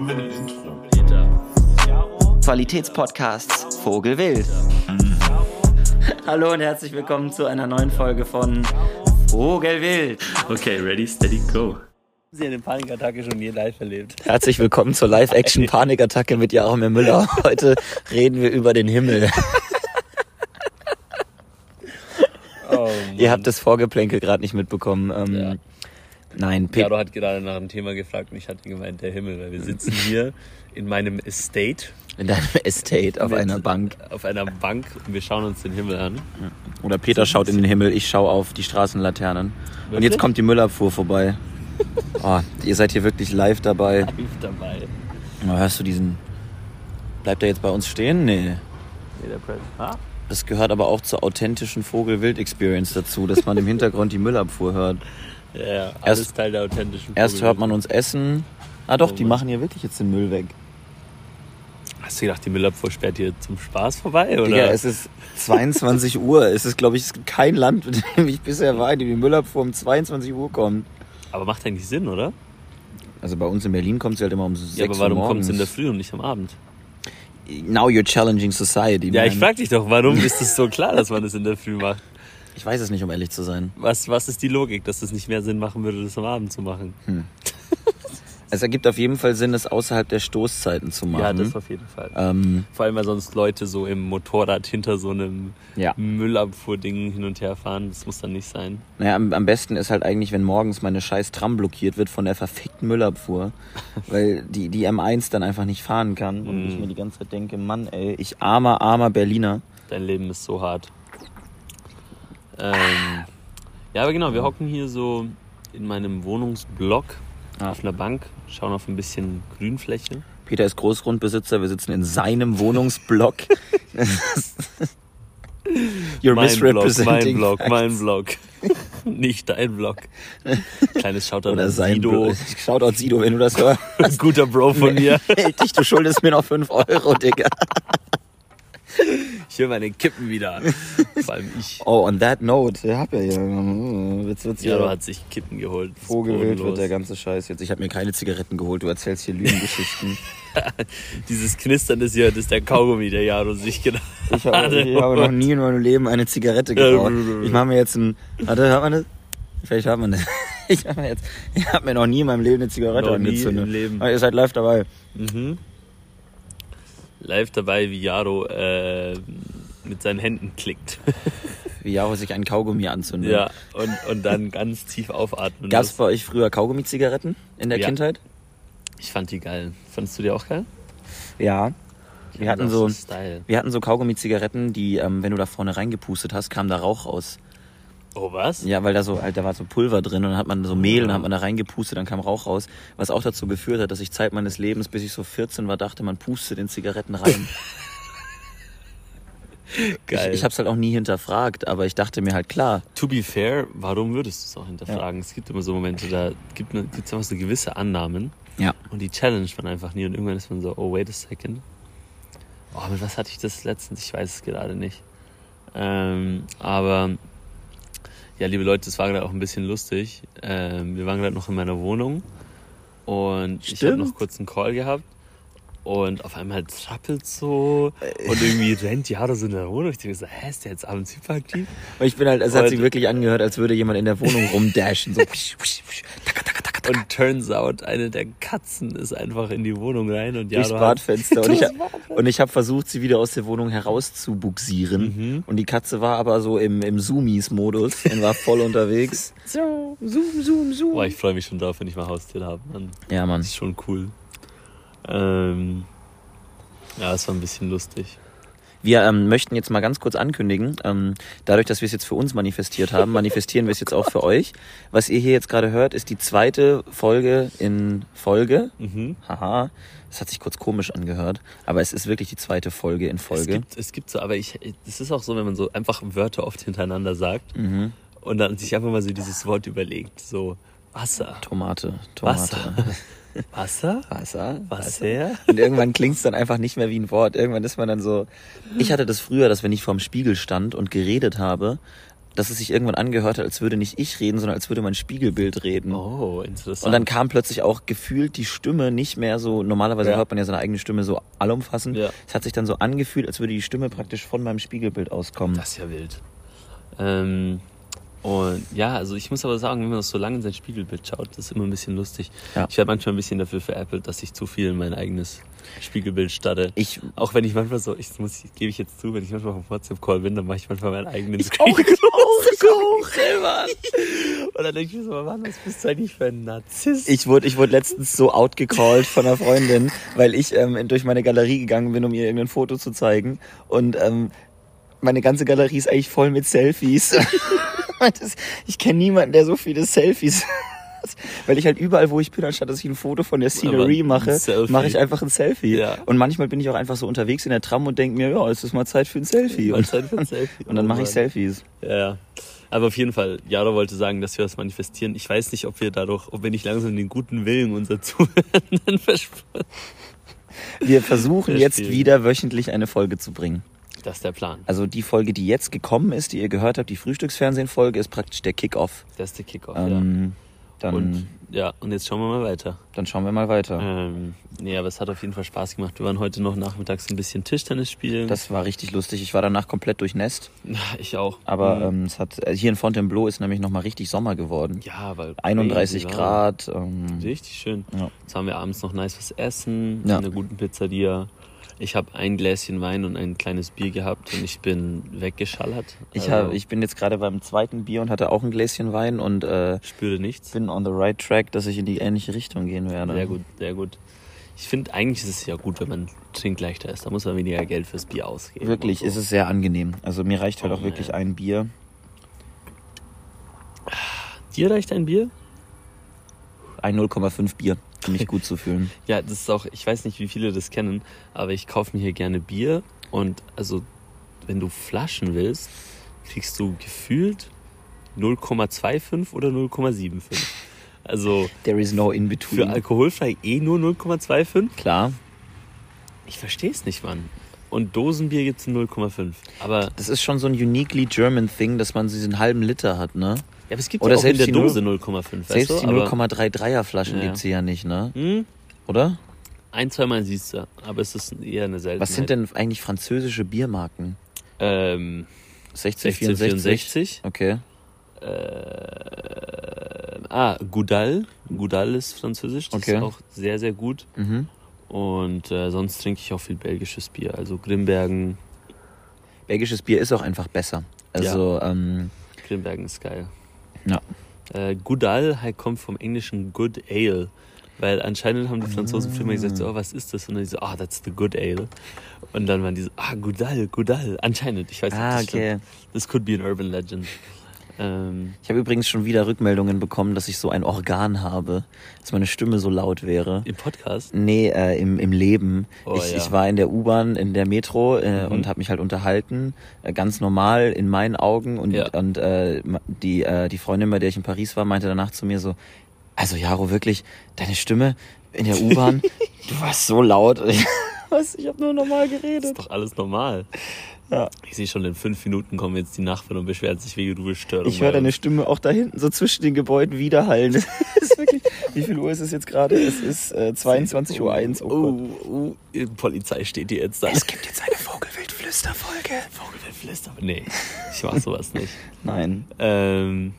Haben wir ein Intro? Qualitätspodcasts Vogelwild. Hallo und herzlich willkommen zu einer neuen Folge von Vogelwild. Okay, ready, steady, go. Sie eine Panikattacke schon je live erlebt. Herzlich willkommen zur Live-Action-Panikattacke mit Jaromir Müller. Heute reden wir über den Himmel. Oh, Ihr habt das Vorgeplänkel gerade nicht mitbekommen. Ähm, Ja. Nein, Pe Caro hat gerade nach einem Thema gefragt und ich hatte gemeint, der Himmel, weil wir sitzen hier in meinem Estate in deinem Estate auf mit- einer Bank. auf einer Bank und wir schauen uns den Himmel an. Oder Peter schaut in den Himmel, ich schaue auf die Straßenlaternen. Und Wirklich? jetzt kommt die Müllabfuhr vorbei. Oh, ihr seid hier wirklich live dabei. Live dabei. Oh, hörst du diesen... Bleibt er jetzt bei uns stehen? Nee. Nee, der Press. Ah? Das gehört aber auch zur authentischen Vogel-Wild-Experience dazu, dass man im Hintergrund die Müllabfuhr hört. Ja, ja, alles Erst- Teil der authentischen Erst Vogel- hört man uns essen. Ah doch, Oh die machen hier wirklich jetzt den Müll weg. Hast du gedacht, die Müllabfuhr sperrt hier zum Spaß vorbei? Oder? Digga, es ist 22 Uhr. Es ist, glaube ich, es gibt kein Land, mit dem ich bisher war, in dem die Müllabfuhr um 22 Uhr kommt. aber macht eigentlich Sinn, oder? Also bei uns in Berlin kommt sie halt immer um 6 Ja, aber Uhr warum kommt es in der Früh und nicht am Abend? Now you're challenging society. Ja, ich man. frag dich doch, warum ist es so klar, dass man das in der Früh macht? Ich weiß es nicht, um ehrlich zu sein. Was, was ist die Logik, dass es nicht mehr Sinn machen würde, das am Abend zu machen? Es ergibt auf jeden Fall Sinn, das außerhalb der Stoßzeiten zu machen. Ja, das auf jeden Fall. ähm, Vor allem, weil sonst Leute so im Motorrad hinter so einem ja. Müllabfuhr-Ding hin und her fahren. Das muss dann nicht sein. Naja, am, am besten ist halt eigentlich, wenn morgens meine scheiß Tram blockiert wird von der verfickten Müllabfuhr, weil die, die M1 dann einfach nicht fahren kann und ich Mm. mir die ganze Zeit denke, Mann, ey, ich armer, armer Berliner. Dein Leben ist so hart. Ähm, ja, aber genau, wir hocken hier so in meinem Wohnungsblock Ja. auf einer Bank, schauen auf ein bisschen Grünfläche. Peter ist Großgrundbesitzer, wir sitzen in seinem Wohnungsblock. You're mein Block, mein misrepresenting Block, mein Block. Nicht dein Block. Kleines Shoutout Oder an sein Sido. Shoutout Sido, wenn du das hörst. Guter Bro von mir. Dich, du schuldest mir noch 5 Euro, Digga. Ich will meine Kippen wieder. Vor allem ich. Oh, on that note, ich hab ja hier. Jetzt wird's Jaro hat sich Kippen geholt. Ist Vogelwild wird der ganze Scheiß jetzt. Ich habe mir keine Zigaretten geholt, du erzählst hier Lügengeschichten. Dieses Knistern des hier, das ist der Kaugummi, der Jaro sich gedacht Ich habe, ich habe noch nie in meinem Leben eine Zigarette geraucht. Ich mache mir jetzt ein. Warte, hört man das? Vielleicht hört man das. Ich habe mir, jetzt- ich hab mir noch nie in meinem Leben eine Zigarette Noch nie angezündet. im Leben. Aber ihr seid live dabei. Mhm. Live dabei, wie Jaro äh, mit seinen Händen klickt. Wie Jaro sich einen Kaugummi anzündet. ja, und, und dann ganz tief aufatmen. Gab es bei euch früher Kaugummi-Zigaretten in der Ja. Kindheit? Ich fand die geil. Fandest du die auch geil? Ja. Wir hatten so, Style. wir hatten so Kaugummi-Zigaretten, die, ähm, wenn du da vorne reingepustet hast, kam da Rauch raus. Oh, was? Ja, weil da so, halt, da war so Pulver drin und dann hat man so Mehl und dann hat man da reingepustet, dann kam Rauch raus. Was auch dazu geführt hat, dass ich Zeit meines Lebens, bis ich so 14 war, dachte, man pustet in Zigaretten rein. Geil. Ich, ich hab's halt auch nie hinterfragt, aber ich dachte mir halt, klar, To be fair, warum würdest du es auch hinterfragen? Es gibt immer so Momente, da gibt es einfach so gewisse Annahmen ja. und die challenge man einfach nie und irgendwann ist man so, oh, wait a second. Oh, mit was hatte ich das letztens? Ich weiß es gerade nicht. Ähm, aber ja, liebe Leute, es war gerade auch ein bisschen lustig. Ähm, wir waren gerade noch in meiner Wohnung und ich habe Stimmt. noch kurz einen Call gehabt und auf einmal trappelt so und irgendwie rennt Jaro so in der Wohnung. Ich denke so, hä, ist der jetzt abends hyperaktiv? Und ich bin halt, es hat sich wirklich angehört, als würde jemand in der Wohnung rumdashen. So. Und turns out, eine der Katzen ist einfach in die Wohnung rein und Durchs Jaro hat, Badfenster. Und ich, Durchs und ich habe versucht, sie wieder aus der Wohnung herauszubuxieren. Mhm. Und die Katze war aber so im, im Zoomies-Modus und war voll unterwegs. So, zoom, zoom, zoom. Boah, ich freue mich schon drauf, wenn ich mal Haustier habe. Mann. Ja, Mann. Das ist schon cool. Ähm, ja, es war ein bisschen lustig. Wir ähm, möchten jetzt mal ganz kurz ankündigen, ähm, dadurch, dass wir es jetzt für uns manifestiert haben, manifestieren wir es jetzt auch für euch. Was ihr hier jetzt gerade hört, ist die zweite Folge in Folge. Mhm. Haha, das hat sich kurz komisch angehört, aber es ist wirklich die zweite Folge in Es Folge. gibt, es gibt so, aber ich, es ist auch so, wenn man so einfach Wörter oft hintereinander sagt Mhm. und dann sich einfach mal so dieses Wort überlegt. So, Wasser. Tomate, Tomate. Wasser. Wasser? Wasser. Wasser? Und irgendwann klingt es dann einfach nicht mehr wie ein Wort. Irgendwann ist man dann so. Ich hatte das früher, dass wenn ich vorm Spiegel stand und geredet habe, dass es sich irgendwann angehört hat, als würde nicht ich reden, sondern als würde mein Spiegelbild reden. Oh, interessant. Und dann kam plötzlich auch gefühlt die Stimme nicht mehr so, normalerweise Ja. hört man ja seine eigene Stimme so allumfassend. Ja. Es hat sich dann so angefühlt, als würde die Stimme praktisch von meinem Spiegelbild auskommen. Das ist ja wild. Ähm, und ja, also ich muss aber sagen, wenn man so lange in sein Spiegelbild schaut, das ist immer ein bisschen lustig. Ja. Ich werde manchmal ein bisschen dafür veräppelt, dass ich zu viel in mein eigenes Spiegelbild starre. Ich, Auch wenn ich manchmal so, ich muss, gebe ich jetzt zu, wenn ich manchmal auf dem WhatsApp-Call bin, dann mache ich manchmal meinen eigenen auch, auch, selber. Und dann denke ich mir so, Mann, was bist du eigentlich für ein Narzisst? Ich wurde, ich wurde letztens so outgecallt von einer Freundin, weil ich ähm, durch meine Galerie gegangen bin, um ihr irgendein Foto zu zeigen. Und ähm, meine ganze Galerie ist eigentlich voll mit Selfies. das, ich kenne niemanden, der so viele Selfies hat. Weil ich halt überall, wo ich bin, anstatt dass ich ein Foto von der Scenery mache, mache ich einfach ein Selfie. Ja. Und manchmal bin ich auch einfach so unterwegs in der Tram und denke mir, ja, es ist mal Zeit für ein Selfie. Und, Zeit für ein Selfie. und dann Oh mache ich. Selfies. Ja, ja. Aber auf jeden Fall, Jaro wollte sagen, dass wir was manifestieren. Ich weiß nicht, ob wir dadurch, ob wir nicht langsam den guten Willen unserer Zuhörenden verspüren. Wir versuchen jetzt wieder wöchentlich eine Folge zu bringen. Das ist der Plan. Also die Folge, die jetzt gekommen ist, die ihr gehört habt, die Frühstücksfernsehen-Folge, ist praktisch der Kickoff. Das ist der Kickoff, Ähm, dann, ja. Und ja, und jetzt schauen wir mal weiter. dann schauen wir mal weiter. Ähm, nee, aber es hat auf jeden Fall Spaß gemacht. Wir waren heute noch nachmittags ein bisschen Tischtennis spielen. Das war richtig lustig. Ich war danach komplett durchnässt. ich auch. Aber Mhm. ähm, es hat äh, hier in Fontainebleau ist nämlich nochmal richtig Sommer geworden. ja, weil 31 crazy Grad. Ähm. Richtig schön. Ja. Jetzt haben wir abends noch nice was essen, Ja. in einer guten Pizzeria. Ich habe ein Gläschen Wein und ein kleines Bier gehabt und ich bin weggeschallert. ich, Also, hab, ich bin jetzt gerade beim zweiten Bier und hatte auch ein Gläschen Wein und äh, spüre nichts. bin on the right track, dass ich in die ähnliche Richtung gehen werde. Sehr gut, sehr gut. Ich finde, eigentlich ist es ja gut, wenn man trinkleichter ist. Da muss man weniger Geld fürs Bier ausgeben. Wirklich, und ist so. es sehr angenehm. Also mir reicht halt Oh, auch wirklich ein Bier. Dir reicht ein Bier? Ein 0,5 Bier, mich gut zu fühlen. Ja, das ist auch, ich weiß nicht, wie viele das kennen, aber ich kaufe mir hier gerne Bier und also, wenn du Flaschen willst, kriegst du gefühlt 0,25 oder 0,75. Also There is no in für between. alkoholfrei eh nur 0,25. Klar, Ich verstehe es nicht, Mann. Und Dosenbier gibt's in 0,5. Aber, das ist schon so ein uniquely German Thing, dass man diesen halben Liter hat, ne? Ja, aber es gibt Oder ja auch in selbst der die Dose 0,5. Selbst weißt die du? Aber, 0,33er Flaschen Ja. gibt's hier ja nicht, ne? hm, Oder? ein, zweimal siehst du, aber es ist eher eine Seltenheit. Was sind denn eigentlich französische Biermarken? Ähm, 1664? 1664. Okay. Äh, ah, Goudal. Goudal ist französisch. Das Okay. ist auch sehr, sehr gut. Mhm. Und äh, sonst trinke ich auch viel belgisches Bier. Also Grimbergen. Belgisches Bier ist auch einfach besser. Also, ähm, Grimbergen ist geil. Ja. Äh, Goudal halt kommt vom englischen Good Ale. Weil anscheinend haben die Franzosen früher mal gesagt, so, oh, was ist das? Und dann die so, ah, that's the good ale. Und dann waren die so, ah, Goudal, Goudal. Anscheinend, ich weiß nicht, ah, das okay. stimmt. Das could be an urban legend. Ähm, Ich habe übrigens schon wieder Rückmeldungen bekommen, dass ich so ein Organ habe, dass meine Stimme so laut wäre. Im Podcast? Nee, äh, im, im Leben. Oh, ich, ja. ich war in der U-Bahn, in der Metro äh, Mhm. und habe mich halt unterhalten, äh, ganz normal in meinen Augen. Und, Ja. und äh, die, äh, die Freundin, bei der ich in Paris war, meinte danach zu mir so, also Jaro, wirklich, deine Stimme in der U-Bahn, du warst so laut. Was? Ich habe nur normal Das geredet. ist doch alles normal. Ja. Ich sehe schon, in fünf Minuten kommen jetzt die Nachbarn und beschweren sich wegen Ruhestörung. Ich höre deine Stimme auch da hinten so zwischen den Gebäuden widerhallen. Das ist wirklich, wie viel Uhr ist es jetzt gerade? Es ist äh, 22.01 Uhr. Oh, Gott. Oh, oh, die Polizei steht hier jetzt da. Es gibt jetzt eine Vogelwildflüsterfolge. Vogelflüster. Nee, ich mach sowas nicht. Nein. Ähm,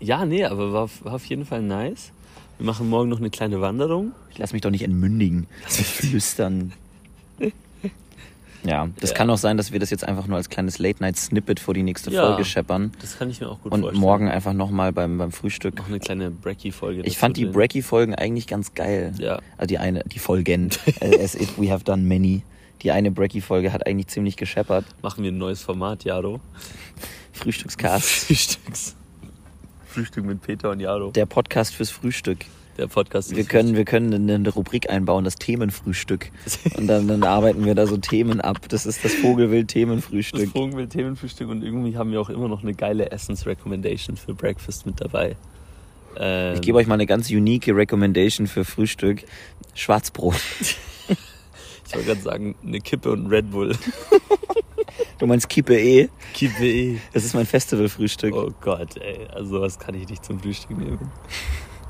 ja, nee, aber war, war auf jeden Fall nice. Wir machen morgen noch eine kleine Wanderung. Ich lass mich doch nicht entmündigen. Lass mich flüstern. Ja, das Ja. kann auch sein, dass wir das jetzt einfach nur als kleines Late-Night-Snippet vor die nächste Ja. Folge scheppern. Das kann ich mir auch gut Und vorstellen. morgen einfach nochmal beim, beim Frühstück. noch eine kleine Brecky-Folge. Ich fand die. Brecky-Folgen eigentlich ganz geil. Ja. Also die eine, die Folgen. Äh, As if we have done many. Die eine Brecky-Folge hat eigentlich ziemlich gescheppert. Machen wir ein neues Format, Jaro. Frühstückscast. Frühstücks. Frühstück mit Peter und Jaro. Der Podcast fürs Frühstück. Der Podcast Wir ist- können, wir können eine, Rubrik einbauen, das Themenfrühstück. Und dann, dann arbeiten wir da so Themen ab. Das ist das das Vogelwild-Themenfrühstück. Vogelwild Themenfrühstück und irgendwie haben wir auch immer noch eine geile Essens-Recommendation für Breakfast mit dabei. Ähm, Ich gebe euch mal eine ganz unique Recommendation für Frühstück. Schwarzbrot. ich wollte gerade sagen, eine Kippe und ein Red Bull. Du meinst Kippe E? Kippe eh. Das ist mein Festivalfrühstück. Oh Gott, ey. Also sowas kann ich nicht zum Frühstück nehmen.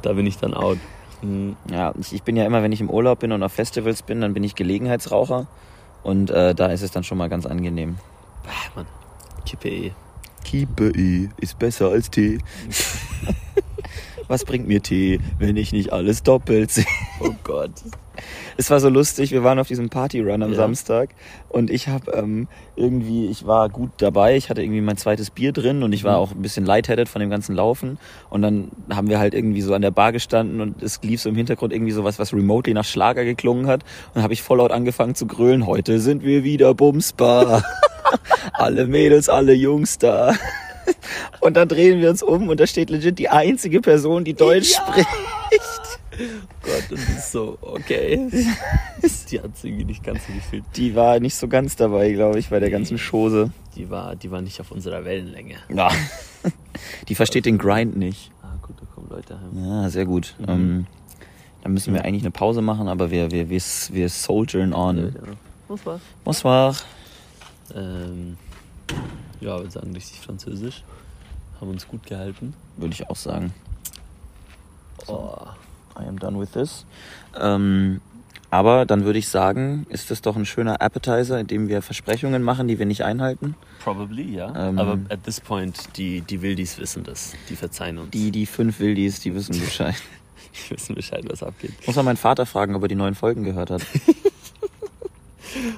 Da bin ich dann out. Hm. Ja, ich, ich bin ja immer, wenn ich im Urlaub bin und auf Festivals bin, dann bin ich Gelegenheitsraucher. Und äh, da ist es dann schon mal ganz angenehm. Ah, Mann. Kippe eh. Kippe E ist besser als Tee. Was bringt mir Tee, wenn ich nicht alles doppelt sehe? Oh Gott. Es war so lustig, wir waren auf diesem Partyrun am Ja. Samstag und ich habe ähm, irgendwie, ich war gut dabei, ich hatte irgendwie mein zweites Bier drin und ich war Mhm. auch ein bisschen lightheaded von dem ganzen Laufen und dann haben wir halt irgendwie so an der Bar gestanden und es lief so im Hintergrund irgendwie sowas, was remotely nach Schlager geklungen hat und dann habe ich voll laut angefangen zu grölen, heute sind wir wieder Bumsbar. alle Mädels, alle Jungs da. Und dann drehen wir uns um und da steht legit die einzige Person, die Deutsch spricht. Gott, und das ist so, okay. Die hat irgendwie nicht ganz so gefühlt. Die war nicht so ganz dabei, glaube ich, bei der ganzen Chose. Die war, die war nicht auf unserer Wellenlänge. Ja. Die versteht den Grind nicht. Ah, gut, da kommen Leute heim. Ja, sehr gut. Mhm. Ähm, dann müssen wir eigentlich eine Pause machen, aber wir, wir, wir, wir soldieren on. Was war's? Bonsoir. Ähm, ja, wir sagen richtig Französisch. Haben uns gut gehalten. Würde ich auch sagen. Oh, I am done with this. Ähm, aber dann würde ich sagen, ist das doch ein schöner Appetizer, in dem wir Versprechungen machen, die wir nicht einhalten. probably, ja. Ähm. Aber at this point, die, die Wildis wissen das. Die verzeihen uns. Die, die fünf Wildis, die wissen Bescheid. Die wissen Bescheid, was abgeht. Ich muss mal meinen Vater fragen, ob er die neuen Folgen gehört hat.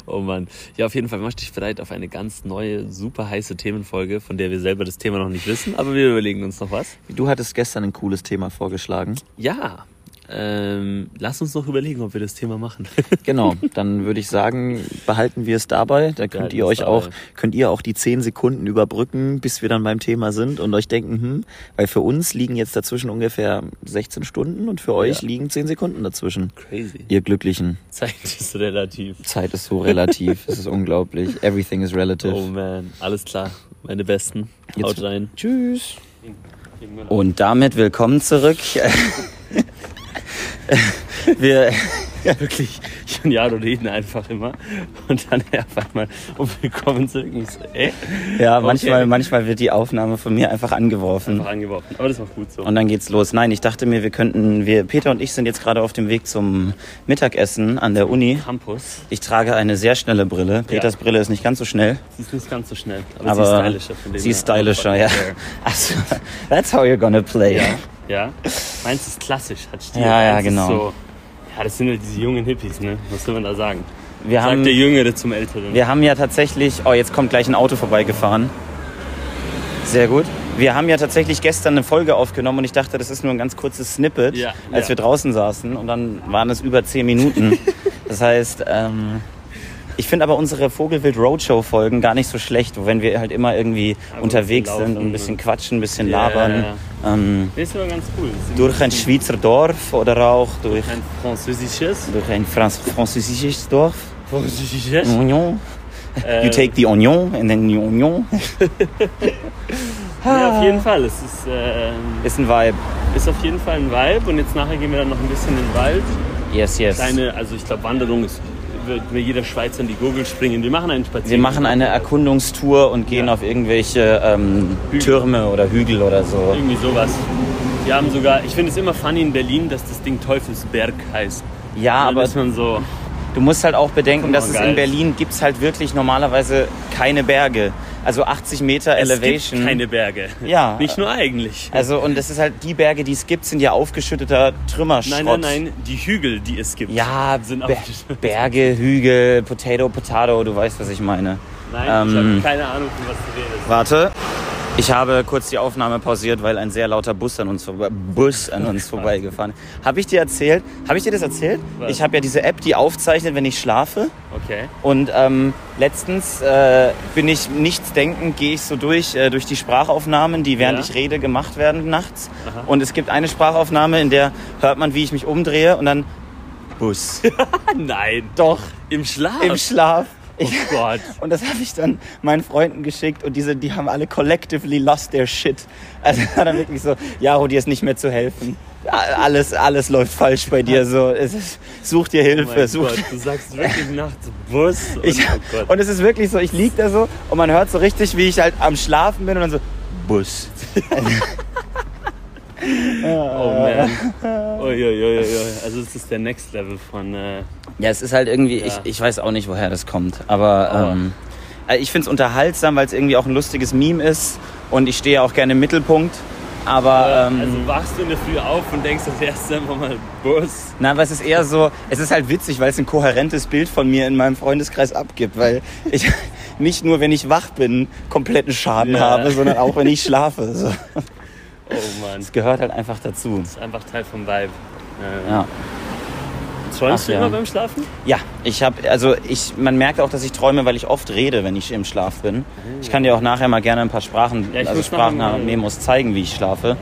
Oh Mann. Ja, auf jeden Fall mach dich bereit auf eine ganz neue, super heiße Themenfolge, von der wir selber das Thema noch nicht wissen, aber wir überlegen uns noch was. Du hattest gestern ein cooles Thema vorgeschlagen. Ja. Ähm, lass uns noch überlegen, ob wir das Thema machen. Genau, dann würde ich sagen, behalten wir es dabei. Da könnt ihr euch auch, dabei. könnt ihr auch die zehn Sekunden überbrücken, bis wir dann beim Thema sind und euch denken, hm, weil für uns liegen jetzt dazwischen ungefähr 16 Stunden und für euch Ja. liegen 10 Sekunden dazwischen. Crazy. Ihr Glücklichen. Zeit ist relativ. Zeit ist so relativ. es ist unglaublich. Everything is relative. Oh man, alles klar. Meine Besten. Jetzt- Haut rein. Tschüss. Und damit willkommen zurück. wir, Wirklich, ich und Jaro reden einfach immer und dann auf einmal und willkommen zurück. Und so, ey, ja, Okay. manchmal, manchmal wird die Aufnahme von mir einfach angeworfen. einfach angeworfen. Aber das war gut so. Und dann geht's los. Nein, ich dachte mir, wir könnten, wir, Peter und ich sind jetzt gerade auf dem Weg zum Mittagessen an der Uni. Campus. Ich trage eine sehr schnelle Brille. Peters Brille ist nicht ganz so schnell, Sie ist nicht ganz so schnell, aber, aber sie ist stylischer. Von sie ist her. stylischer, ja. Also, that's how you're gonna play. Ja, ja. Meins ist klassisch, hat Stil. Ja, ja, Meins ist genau. Ja, das sind halt diese jungen Hippies, ne? Was soll man da sagen? Wir Sagt haben, der Jüngere zum Älteren. wir haben ja tatsächlich, oh, jetzt kommt gleich ein Auto vorbeigefahren. Sehr gut. Wir haben ja tatsächlich gestern eine Folge aufgenommen und ich dachte, das ist nur ein ganz kurzes Snippet, Ja, als ja. wir draußen saßen und dann waren es über zehn Minuten. das heißt, ähm, ich finde aber unsere Vogelwild Roadshow Folgen gar nicht so schlecht, wenn wir halt immer irgendwie Aber unterwegs sind und ein bisschen und- quatschen, ein bisschen Ja, labern. Ähm, Nee, ist aber ganz cool. Das durch ein Schweizer Dorf oder auch durch, ein französisches. durch ein Franz französisches Dorf. Französisches. Oignon. Äh, You take the onion and then the onion. Ja, auf jeden Fall. Es ist, ähm, Ist ein Vibe. ist auf jeden Fall ein Vibe. Und jetzt nachher gehen wir dann noch ein bisschen in den Wald. Yes, yes. Kleine, also ich glaube, Wanderung ist, wird mir jeder Schweizer in die Gurgel springen. Wir machen einen Spaziergang. Wir machen eine Erkundungstour und gehen Ja. auf irgendwelche ähm. Türme oder Hügel oder so. Irgendwie sowas. Wir haben sogar, ich finde es immer funny in Berlin, dass das Ding Teufelsberg heißt. Ja, aber ist man so, du musst halt auch bedenken, dass Oh, es in Berlin gibt's halt wirklich normalerweise keine Berge. Also 80 Meter es Elevation. gibt keine Berge. Ja. Nicht nur eigentlich. Also und das ist halt die Berge, die es gibt, sind ja aufgeschütteter Trümmerschrott. Nein, nein, nein, die Hügel, die es gibt, Ja, sind Be. Berge, Hügel, Potato, Potato, du weißt, was ich meine. Nein, Ähm, ich habe keine Ahnung, von was du redest. Warte. Ich habe kurz die Aufnahme pausiert, weil ein sehr lauter Bus an uns, vorbe- Bus an uns vorbeigefahren ist. Habe ich dir erzählt? Habe ich dir das erzählt? Was? Ich habe ja diese App, die aufzeichnet, wenn ich schlafe. Okay. Und ähm, letztens äh, bin ich nichts denkend, gehe ich so durch, äh, durch die Sprachaufnahmen, die während Ja. ich rede gemacht werden nachts. Aha. Und es gibt eine Sprachaufnahme, in der hört man, wie ich mich umdrehe und dann Bus. Nein. Doch, Im Schlaf? im Schlaf. Oh Gott. Und das habe ich dann meinen Freunden geschickt und diese, die haben alle collectively lost their shit. Also war dann wirklich so, Jaro, dir ist nicht mehr zu helfen. Alles, alles läuft falsch bei dir. So, es ist, such dir Oh Hilfe, mein such Gott, du sagst wirklich nachts Bus und Ich, oh Gott. und es ist wirklich so, ich lieg da so und man hört so richtig, wie ich halt am Schlafen bin und dann so, Bus. oh man. Uiuiuiui. Also es ist der Next Level von äh, Ja, es ist halt irgendwie, Ja. ich, ich weiß auch nicht, woher das kommt, aber Oh. ähm, also ich finde es unterhaltsam, weil es irgendwie auch ein lustiges Meme ist und ich stehe auch gerne im Mittelpunkt. Aber ähm, also wachst du in der Früh auf und denkst das erste einfach mal Bus. na, aber es ist eher so, es ist halt witzig, weil es ein kohärentes Bild von mir in meinem Freundeskreis abgibt, weil ich nicht nur, wenn ich wach bin, kompletten Schaden Ja. habe, sondern auch, wenn ich schlafe. So. Oh Mann. Das gehört halt einfach dazu. Das ist einfach Teil vom Vibe. Äh, Ja. Träumst Ach, du ja. immer beim Schlafen? Ja, ich habe, also ich, man merkt auch, dass ich träume, weil ich oft rede, wenn ich im Schlaf bin. Ich kann dir auch nachher mal gerne ein paar Sprachen, Ja, also Sprachmemos zeigen, wie ich schlafe.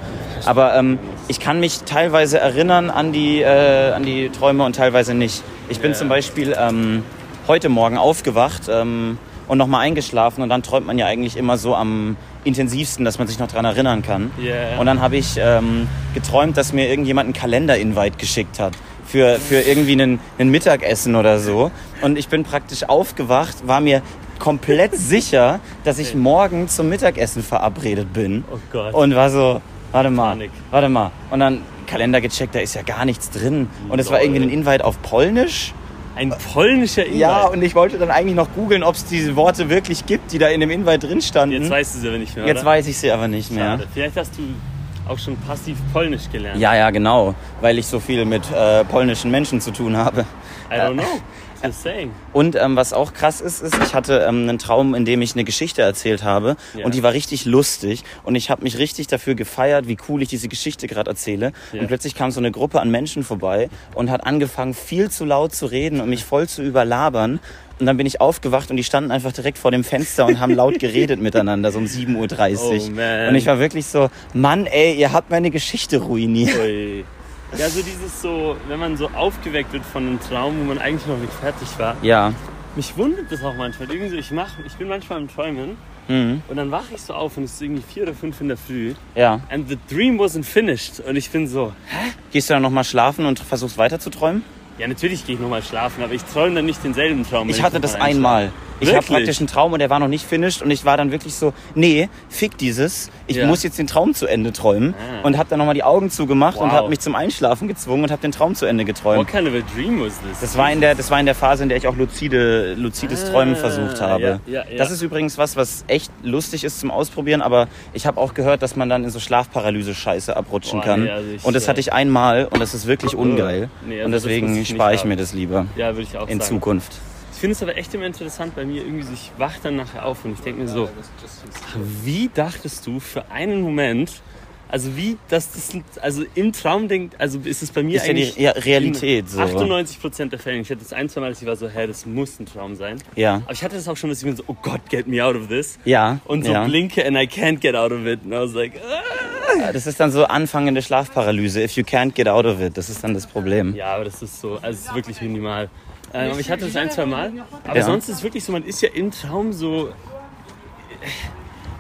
Aber ähm, ich kann mich teilweise erinnern an die, äh, an die Träume und teilweise nicht. Ich bin Ja. zum Beispiel ähm, heute Morgen aufgewacht ähm, und nochmal eingeschlafen und dann träumt man ja eigentlich immer so am intensivsten, dass man sich noch dran erinnern kann. Ja. Und dann habe ich ähm, geträumt, dass mir irgendjemand einen Kalender-Invite geschickt hat. Für, für irgendwie einen, einen Mittagessen oder so. Und ich bin praktisch aufgewacht, war mir komplett sicher, dass ich morgen zum Mittagessen verabredet bin. Oh Gott. Und war so, warte mal, Panik. warte mal. Und dann Kalender gecheckt, da ist ja gar nichts drin. Und es war irgendwie ein Invite auf Polnisch. Ein polnischer Invite. Ja, und ich wollte dann eigentlich noch googeln, ob es diese Worte wirklich gibt, die da in dem Invite drin standen. Jetzt weißt du sie aber nicht mehr, Jetzt oder? weiß ich sie aber nicht mehr. Schade. Vielleicht hast du auch schon passiv Polnisch gelernt. Ja, ja, genau, weil ich so viel mit äh, polnischen Menschen zu tun habe. I don't know. Und ähm, was auch krass ist, ist, ich hatte ähm, einen Traum, in dem ich eine Geschichte erzählt habe Ja. und die war richtig lustig und ich habe mich richtig dafür gefeiert, wie cool ich diese Geschichte gerade erzähle. Ja. Und plötzlich kam so eine Gruppe an Menschen vorbei und hat angefangen, viel zu laut zu reden und mich voll zu überlabern. Und dann bin ich aufgewacht und die standen einfach direkt vor dem Fenster und haben laut geredet miteinander, so um 7.30 Uhr. Oh, man. Und ich war wirklich so, Mann, ey, ihr habt meine Geschichte ruiniert. Ui. Ja, so dieses so, wenn man so aufgeweckt wird von einem Traum, wo man eigentlich noch nicht fertig war. Ja. Mich wundert das auch manchmal. Irgendwie so, ich mach, ich bin manchmal im Träumen Mhm. und dann wache ich so auf und es ist irgendwie vier oder fünf in der Früh. Ja. And the dream wasn't finished. Und ich bin so, Gehst du dann nochmal schlafen und versuchst weiter zu träumen? Ja, natürlich gehe ich nochmal schlafen, aber ich träume dann nicht denselben Traum. Ich hatte noch das einmal. Ich habe praktisch einen Traum und der war noch nicht finished und ich war dann wirklich so, nee, fick dieses, ich Ja. muss jetzt den Traum zu Ende träumen Ah. und habe dann nochmal die Augen zugemacht und Wow. habe mich zum Einschlafen gezwungen und habe den Traum zu Ende geträumt. What kind of a dream was this? Das war, in der, das war in der Phase, in der ich auch luzide, luzides Ah, Träumen versucht habe. ja, ja. Das ist übrigens was, was echt lustig ist zum Ausprobieren, aber ich habe auch gehört, dass man dann in so Schlafparalyse-Scheiße abrutschen Boah, kann. nee, also ich, und das äh, hatte ich einmal und das ist wirklich ungeil. Nee, also und deswegen ich spare ich mir das lieber Ja, würde ich auch in sagen. Zukunft. Ich finde es aber echt immer interessant bei mir, irgendwie so, ich wach dann nachher auf und ich denke mir so, wie dachtest du für einen Moment, also wie, dass das, also im Traum denkt, also ist es bei mir Ist ja die eigentlich ja, Realität in so. 98 Prozent der Fälle. Ich hatte das ein, zwei Mal, dass ich war so, hä, das muss ein Traum sein. Ja. Aber ich hatte das auch schon, dass ich mir so, oh Gott, get me out of this. Ja. Und so ja. blinke and I can't get out of it. And I was like, ah. Das ist dann so anfangende Schlafparalyse. If you can't get out of it, das ist dann das Problem. Ja, aber das ist so, also es ist wirklich minimal. Ähm, aber ich hatte das ein, zwei Mal. Aber Ja. sonst ist es wirklich so, man ist ja im Traum so.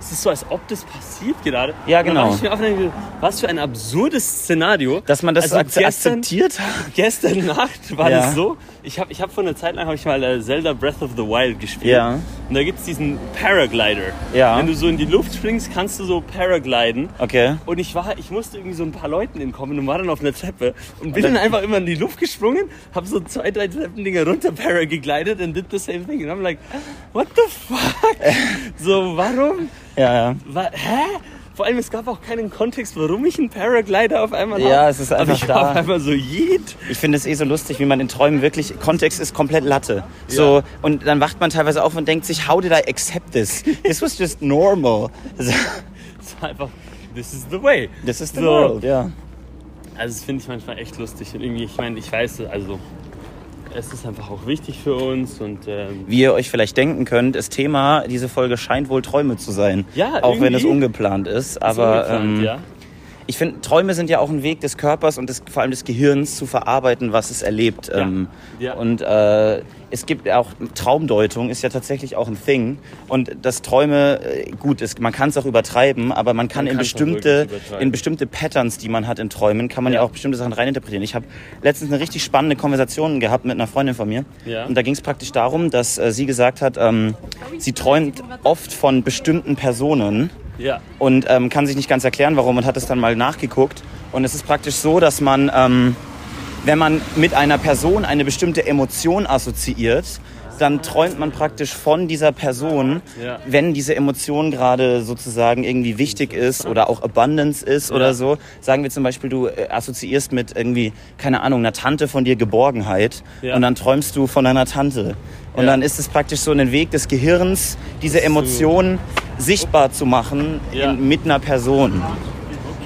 Es ist so, als ob das passiert gerade. Ja, genau. Ich mir denke, was für ein absurdes Szenario. Dass man das Also so ak- gestern- akzeptiert hat. Gestern Nacht war Ja. das so. Ich habe ich hab vor einer Zeit lang hab ich mal äh, Zelda Breath of the Wild gespielt. Ja. Und da gibt es diesen Paraglider. Ja. Wenn du so in die Luft springst, kannst du so paragliden. Okay. Und ich war, ich musste irgendwie so ein paar Leuten entkommen und war dann auf einer Treppe und bin dann einfach immer in die Luft gesprungen, habe so zwei, drei Treppendinger runter paragegleitet and did the same thing. Und I'm like, what the fuck? so, warum? Ja, ja. Hä? Vor allem, es gab auch keinen Kontext, warum ich einen Paraglider auf einmal Ja, habe. es ist Aber einfach ich war da. auf einmal so, jeet. Ich finde es eh so lustig, wie man in Träumen wirklich. Kontext ist komplett Latte. So, Ja. und dann wacht man teilweise auf und denkt sich, how did I accept this? This was just normal. Es war einfach, this is the way. This is the So. world, ja. Also, das finde ich manchmal echt lustig. Und irgendwie, ich meine, ich weiß, also, es ist einfach auch wichtig für uns und ähm, Wie ihr euch vielleicht denken könnt, das Thema diese Folge scheint wohl Träume zu sein. Ja, Auch wenn es ungeplant ist. ist Aber ungeplant, ähm, ja. ich finde, Träume sind ja auch ein Weg des Körpers und des, vor allem des Gehirns zu verarbeiten, was es erlebt. Ja. Ähm, Ja. Und äh, es gibt auch Traumdeutung, ist ja tatsächlich auch ein Thing. Und das Träume, äh, gut, ist, man kann es auch übertreiben, aber man kann, Man in bestimmte, in bestimmte Patterns, die man hat in Träumen, kann man ja, Ja. auch bestimmte Sachen reininterpretieren. Ich habe letztens eine richtig spannende Konversation gehabt mit einer Freundin von mir. Ja. Und da ging es praktisch darum, dass äh, sie gesagt hat, ähm, sie träumt oft von bestimmten Personen Ja. und ähm, kann sich nicht ganz erklären, warum und hat es dann mal nachgeguckt. Und es ist praktisch so, dass man, ähm, wenn man mit einer Person eine bestimmte Emotion assoziiert, dann träumt man praktisch von dieser Person, Ja. wenn diese Emotion gerade sozusagen irgendwie wichtig ist oder auch Abundance ist oder so. Sagen wir zum Beispiel, du äh, assoziierst mit irgendwie, keine Ahnung, einer Tante von dir Geborgenheit Ja. und dann träumst du von deiner Tante. Und dann ist es praktisch so ein Weg des Gehirns, diese Emotion sichtbar zu machen in, mit einer Person.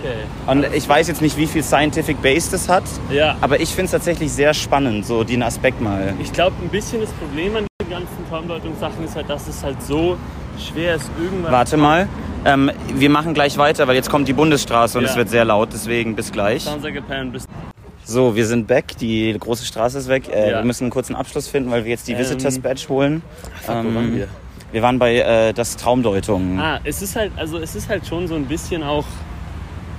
Okay. Und ich weiß jetzt nicht, wie viel Scientific Base das hat, Ja. aber ich finde es tatsächlich sehr spannend, so den Aspekt mal. Ich glaube, ein bisschen das Problem an den ganzen Traumdeutungssachen ist halt, dass es halt so schwer ist, irgendwann. Warte mal, ähm, wir machen gleich weiter, weil jetzt kommt die Bundesstraße und Ja. es wird sehr laut, deswegen bis gleich. Sounds like a plan. Bis So, wir sind back, die große Straße ist weg. Äh, Ja. Wir müssen einen kurzen Abschluss finden, weil wir jetzt die Ähm, Visitors Badge holen. wo waren wir? wir waren bei äh, das Traumdeutung. Ah, es ist halt, also es ist halt schon so ein bisschen auch.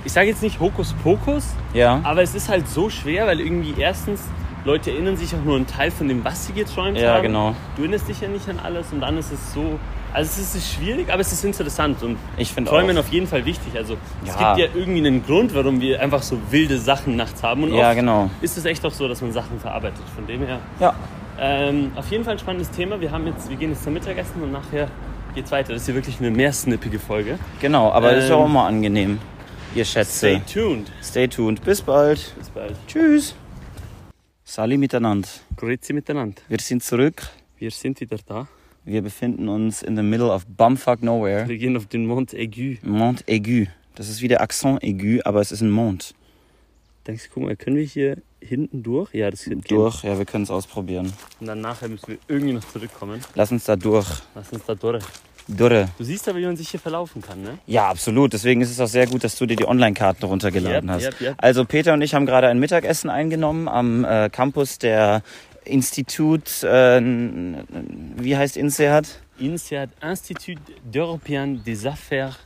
Ich sage jetzt nicht Hokuspokus, Ja. aber es ist halt so schwer, weil irgendwie erstens Leute erinnern sich auch nur einen Teil von dem, was sie geträumt Ja, haben. genau. Du erinnerst dich ja nicht an alles und dann ist es so. Also es ist schwierig, aber es ist interessant und Ich finde Träumen auf jeden Fall wichtig. Also es Ja. gibt ja irgendwie einen Grund, warum wir einfach so wilde Sachen nachts haben. Und Ja, oft genau. ist es echt auch so, dass man Sachen verarbeitet. Von dem her. Ja. Ähm, auf jeden Fall ein spannendes Thema. Wir, haben jetzt, wir gehen jetzt zum Mittagessen und nachher geht's weiter. Das ist hier wirklich eine mehr snippige Folge. Genau, aber das ist ja Ähm, auch mal angenehm, ihr Schätze. Stay tuned. Stay tuned. Bis bald. Bis bald. Tschüss. Sali miteinander. Grüezi miteinander. Wir sind zurück. Wir sind wieder da. Wir befinden uns in the middle of bumfuck nowhere. Wir gehen auf den Mont Aigu. Mont aigu. Das ist wie der Accent aigu, aber es ist ein Mont. Denkst du, guck mal, können wir hier hinten durch? Ja, das geht. Durch, ja, wir können es ausprobieren. Und dann nachher müssen wir irgendwie noch zurückkommen. Lass uns da durch. Lass uns da durch. Durre. Du siehst aber, wie man sich hier verlaufen kann, ne? Ja, absolut. Deswegen ist es auch sehr gut, dass du dir die Online-Karten runtergeladen Yep, hast. yep, yep. Also Peter und ich haben gerade ein Mittagessen eingenommen am äh, Campus der Institut, äh, wie heißt INSEAD? INSEAD, Institut d'Européen des Affaires.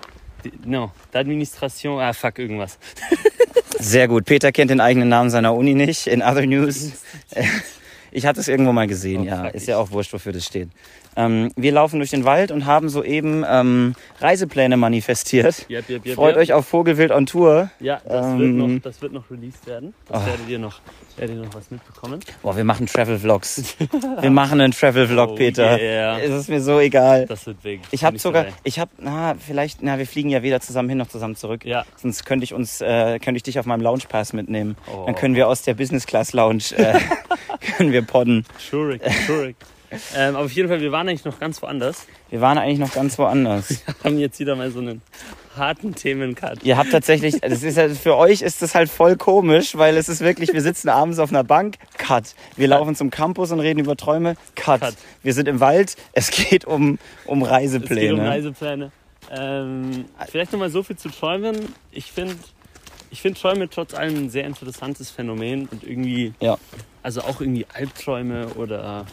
de- Non, d'Administration. Ah, fuck, irgendwas. Sehr gut. Peter kennt den eigenen Namen seiner Uni nicht. In other news. Ich hatte es irgendwo mal gesehen, Oh, ja. Ist ja auch wurscht, wofür das steht. Ähm, wir laufen durch den Wald und haben soeben ähm, Reisepläne manifestiert. Yep, yep, yep, Freut euch auf Vogelwild on Tour. Ja, das, Ähm, wird noch, das wird noch released werden. Das werdet, ihr noch, werdet ihr noch was mitbekommen. Boah, wir machen Travel-Vlogs. wir machen einen Travel-Vlog, Oh, Peter. yeah. Es ist mir so egal. Das wird weg. Ich habe sogar, dabei. ich habe, na, vielleicht, na, wir fliegen ja weder zusammen hin noch zusammen zurück. Ja. Sonst könnte ich uns, äh, könnte ich dich auf meinem Lounge Pass mitnehmen. Oh. Dann können wir aus der Business Class Lounge, äh, können wir podden. Schurig, schurig. ähm, aber auf jeden Fall, wir waren eigentlich noch ganz woanders. Wir waren eigentlich noch ganz woanders. Haben jetzt wieder mal so einen harten Themencut. Ihr habt tatsächlich, das ist ja, für euch ist das halt voll komisch, weil es ist wirklich, wir sitzen abends auf einer Bank, Cut. Wir laufen zum Campus und reden über Träume, Cut. Cut. Wir sind im Wald, es geht um, um Es Reisepläne. geht um Reisepläne. Ähm, vielleicht nochmal so viel zu Träumen. Ich finde ich find Träume trotz allem ein sehr interessantes Phänomen und irgendwie, Ja. Also auch irgendwie Albträume oder.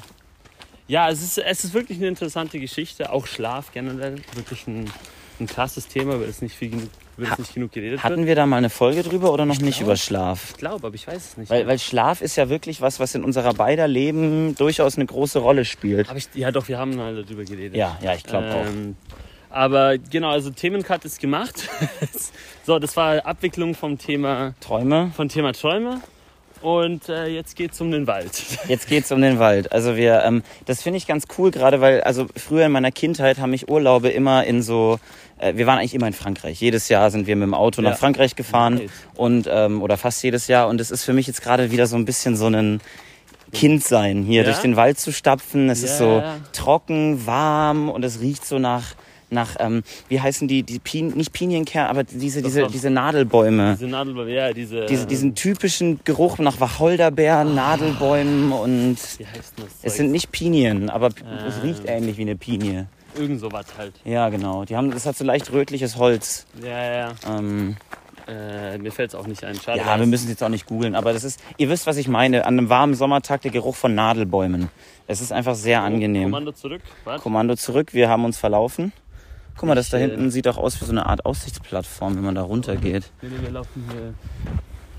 Ja, es ist, es ist wirklich eine interessante Geschichte. Auch Schlaf generell. Wirklich ein, ein krasses Thema, weil es nicht, viel genug, weil es nicht genug geredet Hatten wird. wir da mal eine Folge drüber oder noch nicht glaub. über Schlaf? Ich glaube, aber ich weiß es nicht. Weil, weil Schlaf ist ja wirklich was, was in unserer beider Leben durchaus eine große Rolle spielt. Ich, ja, doch, wir haben mal darüber geredet. Ja, ja, ich glaube auch. Ähm, aber genau, also Themencut ist gemacht. so, das war Abwicklung vom Thema, Träume? von Thema Träume. Und äh, jetzt geht's um den Wald. Jetzt geht's um den Wald. Also wir, ähm, das finde ich ganz cool, gerade weil, also früher in meiner Kindheit haben mich Urlaube immer in so, äh, wir waren eigentlich immer in Frankreich. Jedes Jahr sind wir mit dem Auto Ja. nach Frankreich gefahren Nice. und ähm, oder fast jedes Jahr. Und es ist für mich jetzt gerade wieder so ein bisschen so ein Kind sein, hier Ja? durch den Wald zu stapfen. Es ist so Ja. trocken, warm und es riecht so nach nach ähm, wie heißen die die Pin nicht Pinienkern, aber diese diese diese Nadelbäume. Diese Nadelbäume, ja, diese. Diese, diesen typischen Geruch nach Wacholderbeeren, Nadelbäumen und Wie heißt das? es sind nicht Pinien, aber p- es Ähm. riecht ähnlich wie eine Pinie. Irgend sowas halt. Ja, genau. Die haben, das hat so leicht rötliches Holz. Ja, ja. Ähm, Äh, mir fällt es auch nicht ein. Schade. Ja, wir müssen es jetzt auch nicht googeln, aber das ist, ihr wisst, was ich meine. An einem warmen Sommertag der Geruch von Nadelbäumen. Es ist einfach sehr angenehm. Kommando zurück. Warte. Kommando zurück, wir haben uns verlaufen. Guck mal, das da Ich, äh, hinten sieht auch aus wie so eine Art Aussichtsplattform, wenn man da runtergeht. Nee, nee, wir laufen hier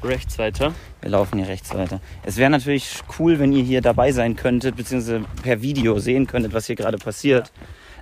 rechts weiter. Wir laufen hier rechts weiter. Es wäre natürlich cool, wenn ihr hier dabei sein könntet, beziehungsweise per Video sehen könntet, was hier gerade passiert.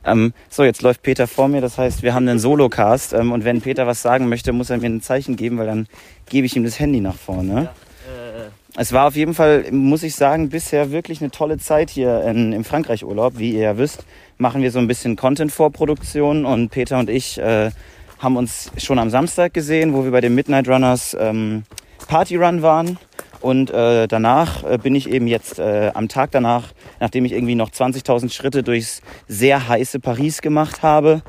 Ähm, so, jetzt läuft Peter vor mir, das heißt, wir haben einen Solocast ähm, und wenn Peter was sagen möchte, muss er mir ein Zeichen geben, weil dann gebe ich ihm das Handy nach vorne. Äh, Es war auf jeden Fall, muss ich sagen, bisher wirklich eine tolle Zeit hier in, im Frankreich-Urlaub. Wie ihr ja wisst, machen wir so ein bisschen Content-Vorproduktion und Peter und ich äh, haben uns schon am Samstag gesehen, wo wir bei den Midnight Runners ähm, Party Run waren. Und äh, danach äh, bin ich eben jetzt äh, am Tag danach, nachdem ich irgendwie noch 20.000 Schritte durchs sehr heiße Paris gemacht habe,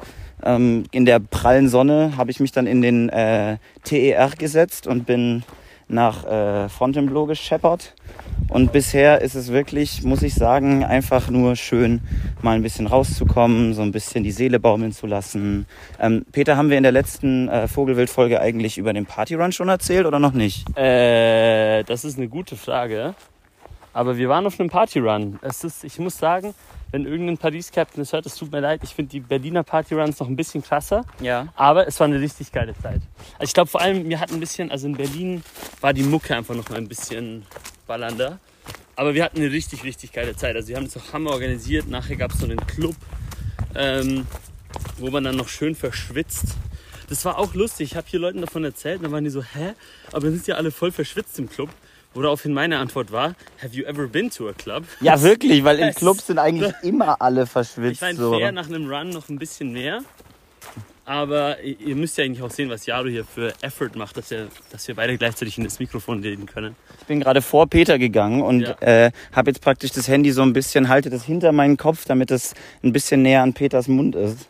ähm, in der prallen Sonne, habe ich mich dann in den äh, TER gesetzt und bin nach äh, Fontainebleau gescheppert. Und bisher ist es wirklich, muss ich sagen, einfach nur schön, mal ein bisschen rauszukommen, so ein bisschen die Seele baumeln zu lassen. Ähm, Peter, haben wir in der letzten äh, Vogelwild-Folge eigentlich über den Partyrun schon erzählt oder noch nicht? Äh, das ist eine gute Frage. Aber wir waren auf einem Partyrun. Es ist, ich muss sagen, wenn irgendein Paris-Captain es hört, es tut mir leid. Ich finde die Berliner Partyruns noch ein bisschen krasser. Ja. Aber es war eine richtig geile Zeit. Also ich glaube vor allem, mir hat ein bisschen, also in Berlin war die Mucke einfach noch mal ein bisschen ballernder. Aber wir hatten eine richtig, richtig geile Zeit. Also wir haben es auch Hammer organisiert. Nachher gab es so einen Club, ähm, wo man dann noch schön verschwitzt. Das war auch lustig. Ich habe hier Leuten davon erzählt und dann waren die so, hä? Aber dann sind ja alle voll verschwitzt im Club. Woraufhin meine Antwort war, have you ever been to a club? Ja, wirklich, weil im Es- Club sind eigentlich immer alle Ich verschwitzt. meine, So. fair nach einem Run noch ein bisschen mehr. Aber ihr müsst ja eigentlich auch sehen, was Jaro hier für Effort macht, dass, er, dass wir beide gleichzeitig in das Mikrofon reden können. Ich bin gerade vor Peter gegangen und Ja. äh, habe jetzt praktisch das Handy so ein bisschen, halte das hinter meinen Kopf, damit es ein bisschen näher an Peters Mund ist.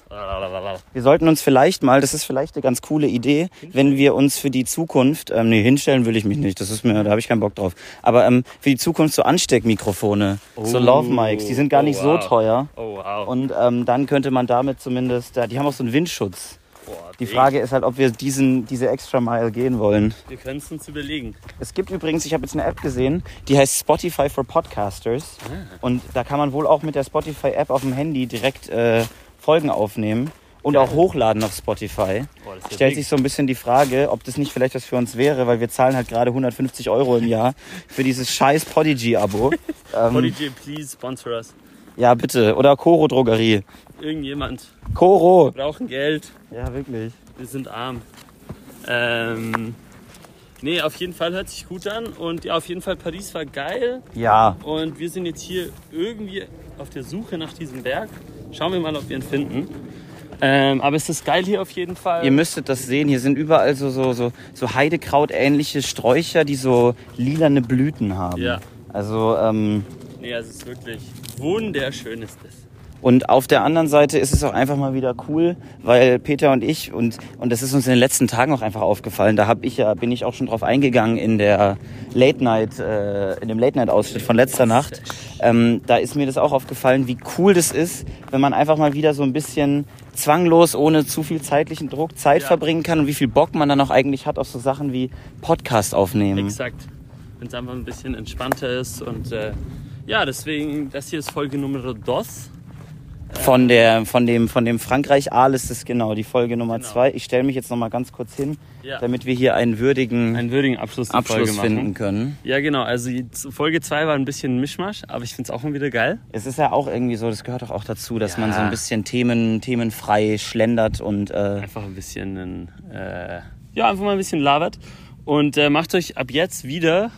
Wir sollten uns vielleicht mal, das ist vielleicht eine ganz coole Idee, wenn wir uns für die Zukunft, ähm, nee, hinstellen will ich mich nicht, das ist mir, da habe ich keinen Bock drauf. Aber ähm, für die Zukunft so Ansteckmikrofone, so Oh. Love Mics, die sind gar Oh, nicht so wow. teuer. Oh wow. Und ähm, dann könnte man damit zumindest, die haben auch so einen Windschutz. Boah, Die. Frage ist halt, ob wir diesen, diese extra Mile gehen wollen. Wir können es uns überlegen. Es gibt übrigens, ich habe jetzt eine App gesehen, die heißt Spotify for Podcasters. Und da kann man wohl auch mit der Spotify-App auf dem Handy direkt äh, Folgen aufnehmen und auch hochladen auf Spotify. Boah, ja Stellt sich so ein bisschen die Frage, ob das nicht vielleicht was für uns wäre, weil wir zahlen halt gerade 150 Euro im Jahr für dieses scheiß Podigy-Abo. ähm, Prodigy, please sponsor us. Ja, bitte. Oder Coro Drogerie. Irgendjemand Coro. brauchen Geld. Ja, wirklich. Wir sind arm. Ähm, nee, auf jeden Fall hört sich gut an. Und ja, auf jeden Fall Paris war geil. Ja. Und wir sind jetzt hier irgendwie auf der Suche nach diesem Berg. Schauen wir mal, ob wir ihn finden. Ähm, aber es ist geil hier auf jeden Fall. Ihr müsstet das sehen. Hier sind überall so, so, so, so Heidekraut-ähnliche Sträucher, die so lilane Blüten haben. Ja. Also, ähm, Nee, also es ist wirklich wunderschön ist es. Und auf der anderen Seite ist es auch einfach mal wieder cool, weil Peter und ich und und das ist uns in den letzten Tagen auch einfach aufgefallen. Da habe ich ja bin ich auch schon drauf eingegangen in der Late Night äh, in dem Late Night Ausschnitt von letzter Nacht. Ähm, da ist mir das auch aufgefallen, wie cool das ist, wenn man einfach mal wieder so ein bisschen zwanglos ohne zu viel zeitlichen Druck Zeit Ja. verbringen kann und wie viel Bock man dann auch eigentlich hat auf so Sachen wie Podcast aufnehmen. Exakt. Wenn es einfach ein bisschen entspannter ist. Und äh, ja, deswegen, das hier ist Folge Nummer dos. Von der, von dem, von dem Frankreich Aal ist es genau, die Folge Nummer Genau. zwei. Ich stelle mich jetzt noch mal ganz kurz hin, Ja. damit wir hier einen würdigen Einen würdigen Abschluss, Abschluss finden können. Ja, genau. Also Folge 2 war ein bisschen ein Mischmasch, aber ich finde es auch mal wieder geil. Es ist ja auch irgendwie so, das gehört doch auch dazu, dass Ja. man so ein bisschen Themen, themenfrei schlendert und äh, Einfach ein bisschen, äh, ja, einfach mal ein bisschen labert. Und äh, macht euch ab jetzt wieder,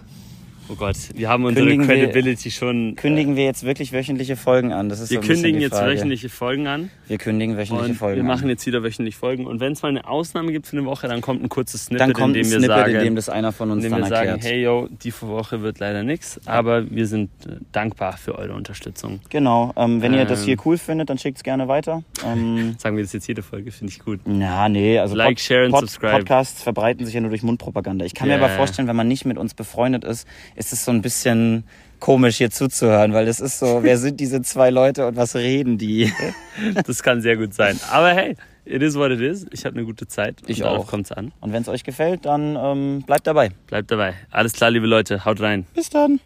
oh Gott, wir haben unsere Kündigen wir- Credibility schon. kündigen wir jetzt wirklich wöchentliche Folgen an. Das ist wir so ein kündigen jetzt wöchentliche Folgen an. Wir kündigen wöchentliche Und Folgen wir machen an. jetzt wieder wöchentlich Folgen. Und wenn es mal eine Ausnahme gibt für eine Woche, dann kommt ein kurzes Snippet, Dann kommt in ein dem wir Snippet, sagen, in dem das einer von uns in dem dann wir sagen, erklärt. hey yo, die Woche wird leider nichts, aber wir sind äh, dankbar für eure Unterstützung. Genau. Ähm, wenn ihr das Ähm. hier cool findet, dann schickt es gerne weiter. Ähm, Sagen wir das jetzt jede Folge, finde ich gut. na, nee, also Like, share and subscribe. Podcasts verbreiten sich ja nur durch Mundpropaganda. Ich kann mir Ja. aber vorstellen, wenn man nicht mit uns befreundet ist, ist es so ein bisschen komisch hier zuzuhören, weil das ist so, wer sind diese zwei Leute und was reden die? Das kann sehr gut sein. Aber hey, It is what it is. Ich habe eine gute Zeit. Ich und darauf auch. kommt's an. Und wenn es euch gefällt, dann ähm, bleibt dabei. Bleibt dabei. Alles klar, liebe Leute. Haut rein. Bis dann.